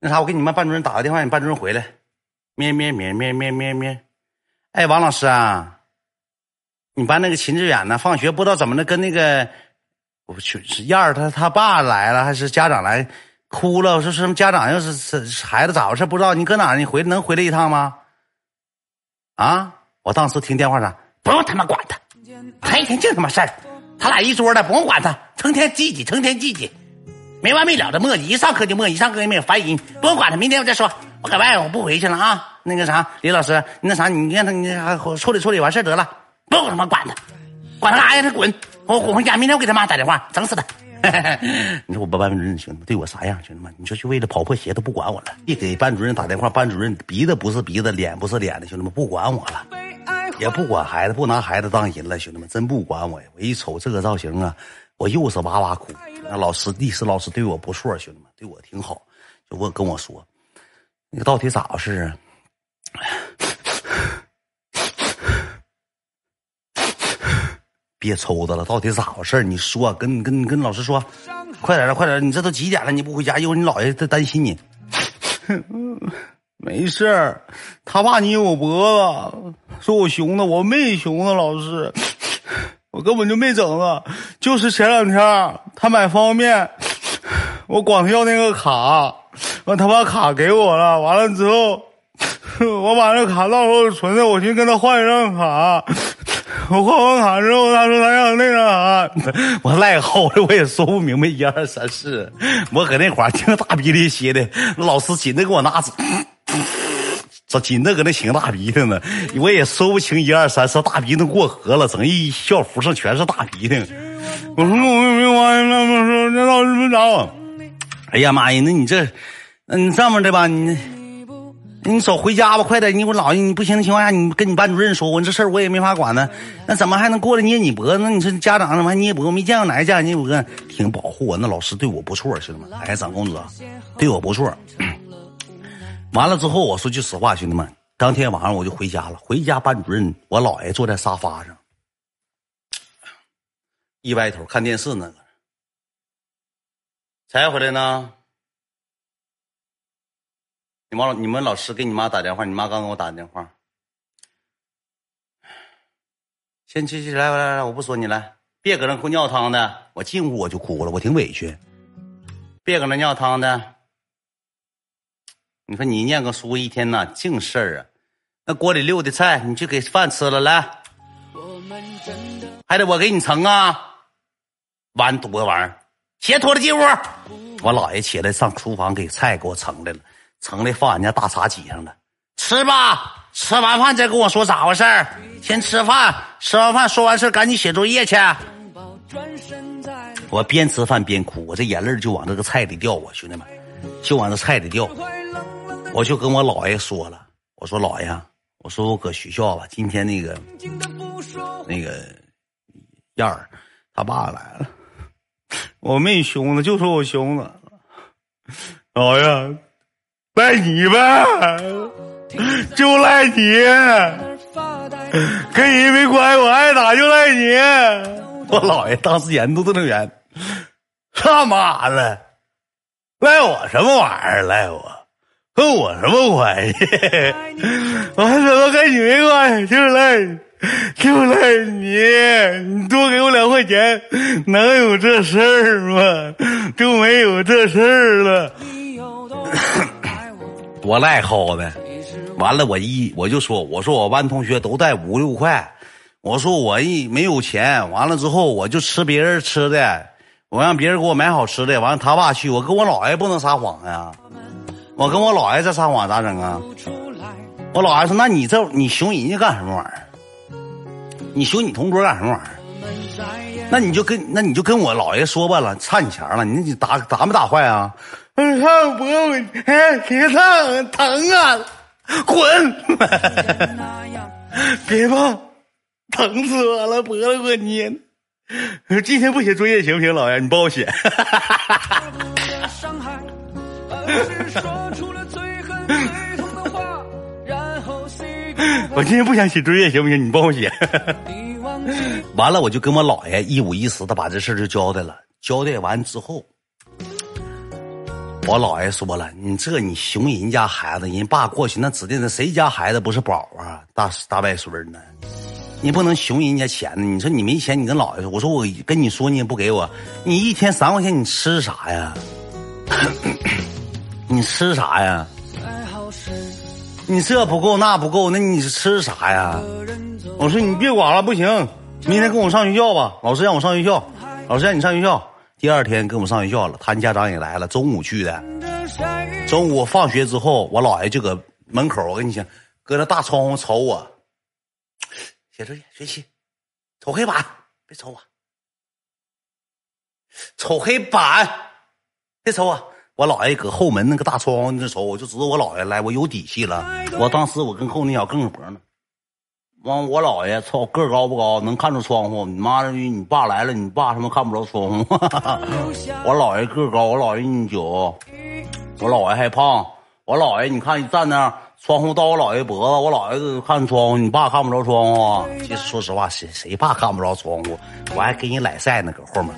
那啥，我给你们班主任打个电话，你班主任回来。咩咩咩咩咩咩咩。哎，王老师啊，你班那个秦志远呢？放学不知道怎么的，跟那个我去是燕儿他他爸来了，还是家长来哭了？我说什么家长要是是孩子咋回事？不知道你搁哪儿？你回能回来一趟吗？啊！我当时听电话上，不用他妈管他，他一天净他妈事儿，他俩一桌的，不用管他，成天叽叽，成天叽叽，没完没了的磨叽，一上课就磨叽，一上课就没有烦人，不用管他，明天我再说。我搁外，我不回去了啊！那个啥，李老师，那啥，你让他你处理处理完事得了，不用他妈管他，管他干啥呀？他滚！我滚回家，明天我给他妈打电话，整死他！你说我班班主任兄弟们对我啥样？兄弟们，你说就为了跑破鞋都不管我了。一给班主任打电话，班主任鼻子不是鼻子，脸不是脸的，兄弟们不管我了，也不管孩子，不拿孩子当人了。兄弟们真不管我呀！我一瞅这个造型啊，我又是哇哇哭。那老师历史老师对我不错，兄弟们对我挺好，就问跟我说。你到底咋回事啊？别抽他了，到底咋回事你说，跟跟跟老师说，快点的，快点你这都几点了？你不回家，一会儿你姥爷在担心你。没事，他怕捏我脖子，说我熊的，我没熊的，老师，我根本就没整啊，就是前两天他买方便面，我管他要那个卡。完，他把卡给我了。完了之后，我把那卡到时候存着，我去跟他换一张卡。我换完卡之后，他说他要那张卡，我赖好的，我也说不明白一二三四。我搁那块儿听大鼻涕歇的，老师紧着给我拿走，紧着搁那擤大鼻涕呢。我也说不清一二三四，大鼻涕过河了，整一校服上全是大鼻涕。我说我也没关系，那么说那老师没找我。哎呀妈呀，那你这，嗯，这么的吧，你，你走回家吧，快点！你我姥爷，你不行的情况下，你跟你班主任说，我这事儿我也没法管呢。那怎么还能过来捏你脖子？那你说家长怎么还捏脖子？没见过哪个家长捏脖子？挺保护我，那老师对我不错，兄弟们，哎，长公子对我不错。完了之后，我说句实话，兄弟们，当天晚上我就回家了。回家，班主任我姥爷坐在沙发上，一歪头看电视呢。才回来呢？你妈，你们老师给你妈打电话，你妈刚给我打电话。先去去来来来，我不说你来，别搁那哭尿汤的。我进屋我就哭了，我挺委屈。别搁那尿汤的。你说你念个书一天呐，净事儿啊！那锅里溜的菜，你去给饭吃了来。还得我给你盛啊？完犊子玩意儿！鞋脱了进屋，我姥爷起来上厨房给菜给我盛来了，盛来放俺家大茶几上了，吃吧，吃完饭再跟我说咋回事儿先吃饭，吃完饭说完事赶紧写作业去。我边吃饭边哭，我这眼泪就往这个菜里掉啊，兄弟们，就往这菜里掉。我就跟我姥爷说了，我说姥爷，我说我搁学校吧，今天那个那个燕儿他爸来了。我没凶他，就说我凶他。姥爷，赖你呗，就赖你，跟人没关系，我爱打就赖你。我姥爷当时眼都瞪着圆，他妈的，赖我什么玩意儿？赖我，跟我什么关系？我怎么跟你没关系？就是赖。就赖你，你多给我两块钱，能有这事儿吗？就没有这事儿了。多赖好的，完了我一我就说，我说我班同学都带五六块，我说我一没有钱，完了之后我就吃别人吃的，我让别人给我买好吃的，完了他爸去，我跟我姥爷不能撒谎呀，我跟我姥爷在撒谎咋整啊？我姥爷说，那你这你熊人家干什么玩意儿？你凶你同桌干什么玩意儿？那你就跟那你就跟我姥爷说罢了，差你钱了，你你打打没打坏啊？嗯，看脖子，哎，别烫，疼啊！滚！别碰，疼死我了，脖子给我捏。今天不写作业行不行，老爷？你帮我写。我今天不想写作业，行不行？你帮我写。完了，我就跟我姥爷一五一十的把这事就交代了。交代完之后，我姥爷说了，你这你熊人家孩子，人爸过去那指定是谁家孩子不是宝啊？大大外孙呢？你不能熊人家钱呢？你说你没钱，你跟姥爷说，我说我跟你说，你也不给我，你一天三块钱，你吃啥呀？你吃啥呀？你这不够那不够，那你吃啥呀？我说你别管了，不行，明天跟我上学校吧。老师让我上学校，老师让你上学校。第二天跟我上学校了，他家长也来了，中午去的。中午放学之后，我姥爷就搁门口，我跟你讲，搁那大窗户瞅我，写作业学习，瞅黑板，别瞅我，瞅黑板，别瞅我。我姥爷搁后门那个大窗户那瞅，我就知道我姥爷来，我有底气了。我当时我跟后那小更脖呢。完，我姥爷操个高不高，能看着窗户。你妈的，你爸来了，你爸他妈看不着窗户。我姥爷个高，我姥爷一米九，我姥爷还胖。我姥爷，你看你站那，窗户到我姥爷脖子，我姥爷看窗户，你爸看不着窗户。其实说实话，谁谁爸看不着窗户？我还给你来赛呢，搁后面。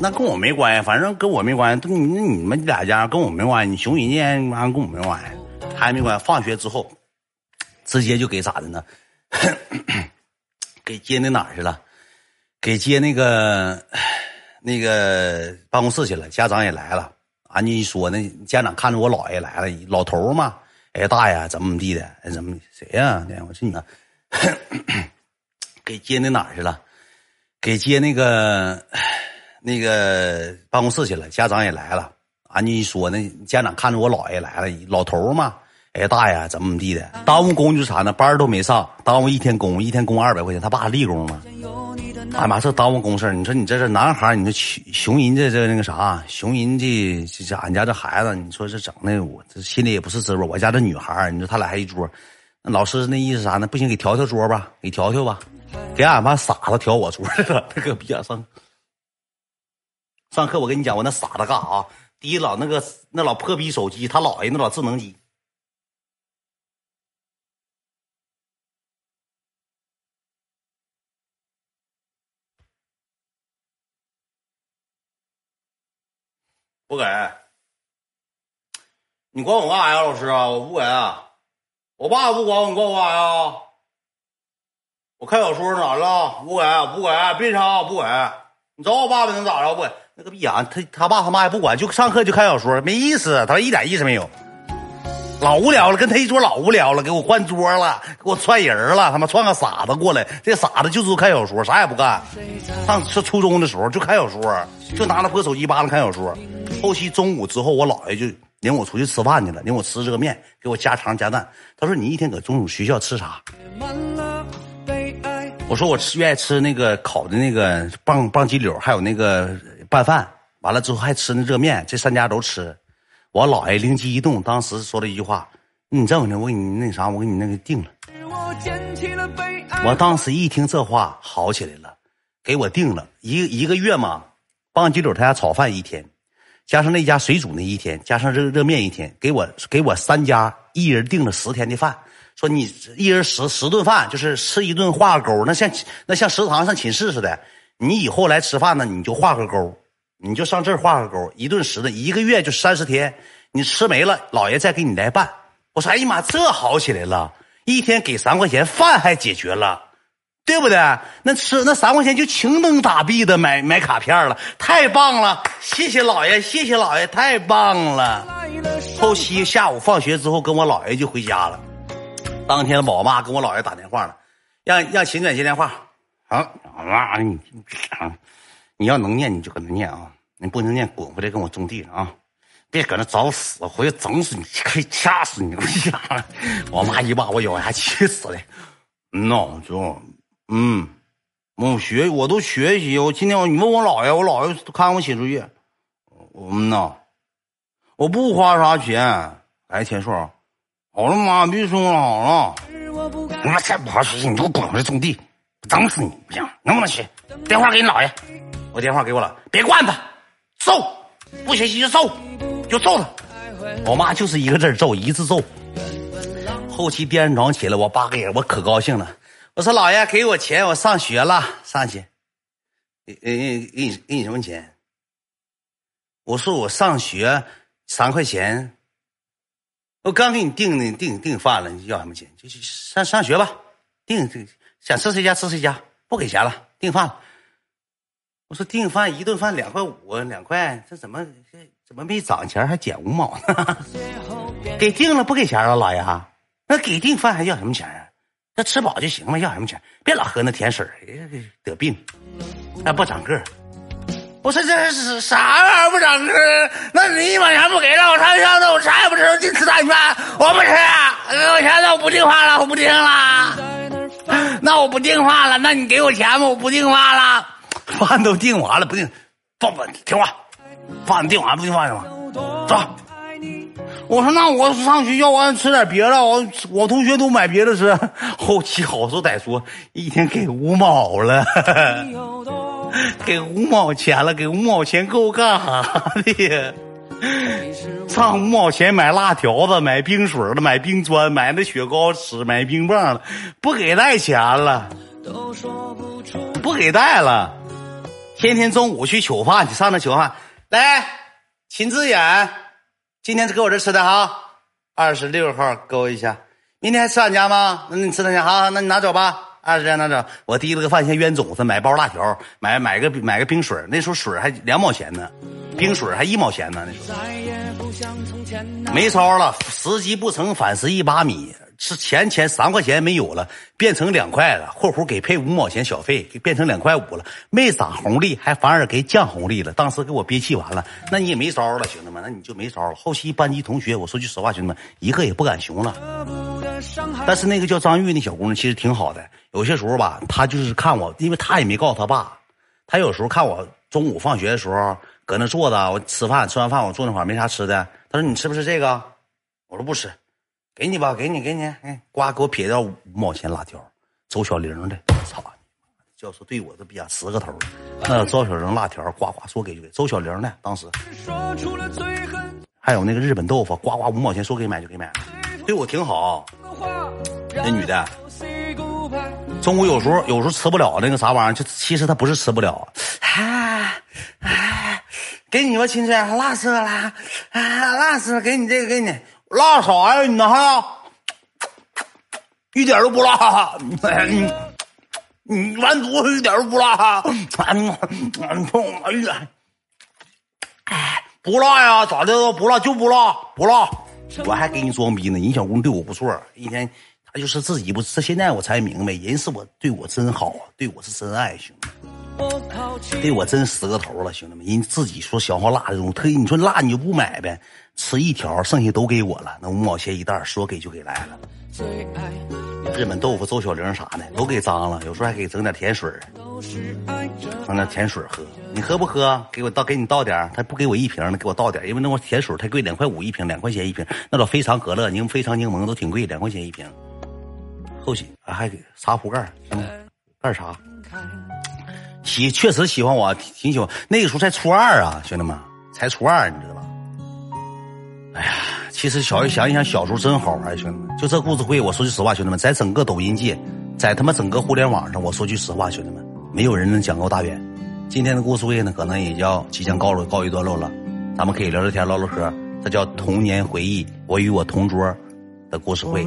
那跟我没关系，反正跟我没关系。你你们俩家跟我没关系，你熊人家妈跟我没关系，他也没关系。放学之后，直接就给咋的呢？给接那哪儿去了？给接那个那个办公室去了。家长也来了。俺家一说，那家长看着我姥爷来了，老头嘛。哎，大爷怎么怎么地的？哎，怎么谁呀？我说你呢？给接那哪儿去了？给接那个那个办公室去了。家长也来了。俺就一说，那家长看着我姥爷来了，老头嘛。哎，大爷，怎么怎么地的？耽误工就啥呢？班都没上，耽误一天工，一天工二百块钱。他爸立功吗？哎妈，这耽误公事你说你这是男孩你说熊熊人这这那个啥，熊人这这俺家这孩子，你说这整的我这心里也不是滋味。我家这女孩你说他俩还一桌，那老师那意思啥呢？不行，给调调桌吧，给调调吧，给俺妈傻子调我桌去了。那个逼样上上课，我跟你讲，我那傻子干啥？第一老那个那老破逼手机，他姥爷那老智能机。不给，你管我干啥呀，老师啊？我不给，我爸不管我，你管我干啥呀？我看小说咋了？不给，不给，别吵，不给。你找我爸爸能咋着？不给，那个逼样，他他爸他妈也不管，就上课就看小说，没意思，他说一点意思没有。老无聊了，跟他一桌老无聊了，给我换桌了，给我串人了，他妈串个傻子过来，这傻子就知道看小说，啥也不干。上上初中的时候就看小说，就拿那破手机扒拉看小说。后期中午之后，我姥爷就领我出去吃饭去了，领我吃这个面，给我加肠加蛋。他说：“你一天搁中午学校吃啥？”我说：“我吃愿意吃那个烤的那个棒棒鸡柳，还有那个拌饭。完了之后还吃那热面，这三家都吃。”我姥爷灵机一动，当时说了一句话：“你这么的，我给你那啥，我给你那个定了。”我当时一听这话，好起来了，给我定了一一个月嘛。棒鸡柳他家炒饭一天，加上那家水煮那一天，加上热热面一天，给我给我三家一人订了十天的饭。说你一人十十顿饭，就是吃一顿画个勾，那像那像食堂上寝室似的。你以后来吃饭呢，你就画个勾。你就上这儿画个勾，一顿十顿，一个月就三十天，你吃没了，老爷再给你来办。我说，哎呀妈，这好起来了，一天给三块钱，饭还解决了，对不对？那吃那三块钱就情能打币的买买卡片了，太棒了！谢谢老爷，谢谢老爷，太棒了。后期下午放学之后，跟我姥爷就回家了。当天我妈跟我姥爷打电话了，让让秦远接电话。啊，妈你啊。你要能念，你就搁那念啊！你不能念，滚回来跟我种地啊！别搁那找死，回去整死你，可以掐死你！我妈一把我咬牙，气死了。嗯呐，就嗯，我学我都学习。我今天你问我姥爷，我姥爷看我写作业。嗯呐，我不花啥钱。哎，钱数，好了，妈，别说了，好了。我再不好好学习，你给我滚回来种地，整死你！不行，能不能学？电话给你姥爷。我电话给我了，别惯他，揍，不学习就揍，就揍他。我妈就是一个字揍，一字揍。后期第二天早上起来，我爸给我可高兴了。我说姥爷给我钱，我上学了，上去。给给给你给你什么钱？我说我上学，三块钱，我刚给你订的订订饭了，你要什么钱？就去上上学吧，订想吃谁家吃谁家，不给钱了，订饭了。我说订饭一顿饭两块五，两块，这怎么这怎么没涨钱还减五毛呢？给定了不给钱了，老爷，那给订饭还要什么钱啊？那吃饱就行了，要什么钱？别老喝那甜水得病，那不长个儿。我说这是啥玩意儿不长个儿？那你一毛钱不给了，我上学的我啥也不吃，我净吃大米饭，我不吃，给我钱，那我不订饭了，我不订了。那我不订饭了，那你给我钱吧，我不订饭了。饭都订完了，不订，放不听话，饭订完不订饭是吗？走。我说那我上学校我吃点别的，我我同学都买别的吃。后期好说歹说，一天给五毛了，给五毛钱了，给五毛钱够干啥的？上五毛钱买辣条子，买冰水了，买冰砖，买那雪糕吃，买冰棒了，不给带钱了，不给带了。天天中午去取饭去，上那取饭来，秦志远。今天是搁我这吃的哈，二十六号勾一下。明天还吃俺家吗？那你吃咱家哈，那你拿走吧。二十元拿走。我提了个饭钱冤种子，买包辣条，买买个买个冰水。那时候水还两毛钱呢，冰水还一毛钱呢。那时候没招了，时机不成反蚀一把米。是钱钱三块钱没有了，变成两块了。括弧给配五毛钱小费，给变成两块五了。没涨红利，还反而给降红利了。当时给我憋气完了，那你也没招了，兄弟们，那你就没招了。后期班级同学，我说句实话，兄弟们一个也不敢熊了。但是那个叫张玉那小姑娘其实挺好的。有些时候吧，她就是看我，因为她也没告诉她爸。她有时候看我中午放学的时候搁那坐着，我吃饭，吃完饭我坐那会儿没啥吃的。她说：“你吃不吃这个？”我说：“不吃。”给你吧，给你，给你，哎，呱，给我撇掉五毛钱辣条，周小玲的，操你教授对我都比较十个头那周小玲辣条，呱呱说给就给。周小玲的当时，还有那个日本豆腐，呱呱五毛钱说给买就给买，对我挺好。那女的，中午有时候有时候吃不了那个啥玩意儿，就其实她不是吃不了，啊啊，给你吧，亲亲，辣死了，啊，辣死了，给你这个，给你。辣啥呀？你那还一点都不辣，你完犊子一点都不辣，哎，不辣呀？咋的？不辣就不辣，不辣。我还给你装逼呢。人小姑对我不错，一天她就是自己不，这现在我才明白，人是我对我真好，对我是真爱，兄弟。对我真死个头了，兄弟们，人自己说消耗辣这种，特意你说辣你就不买呗，吃一条，剩下都给我了，那五毛钱一袋，说给就给来了。日本豆腐、周小玲啥的都给脏了，有时候还给整点甜水整点甜水喝。你喝不喝？给我倒，给你倒点他不给我一瓶呢，给我倒点因为那块甜水太贵，两块五一瓶，两块钱一瓶。那老非常可乐、柠非常柠檬都挺贵，两块钱一瓶。后期还给茶壶盖，盖茶。喜确实喜欢我，挺喜欢。那个时候才初二啊，兄弟们，才初二，你知道吧？哎呀，其实小想一想，小时候真好玩，兄弟们。就这故事会，我说句实话，兄弟们，在整个抖音界，在他妈整个互联网上，我说句实话，兄弟们，没有人能讲够大远。今天的故事会呢，可能也要即将告告一段落了，咱们可以聊聊天，唠唠嗑。这叫童年回忆，我与我同桌的故事会。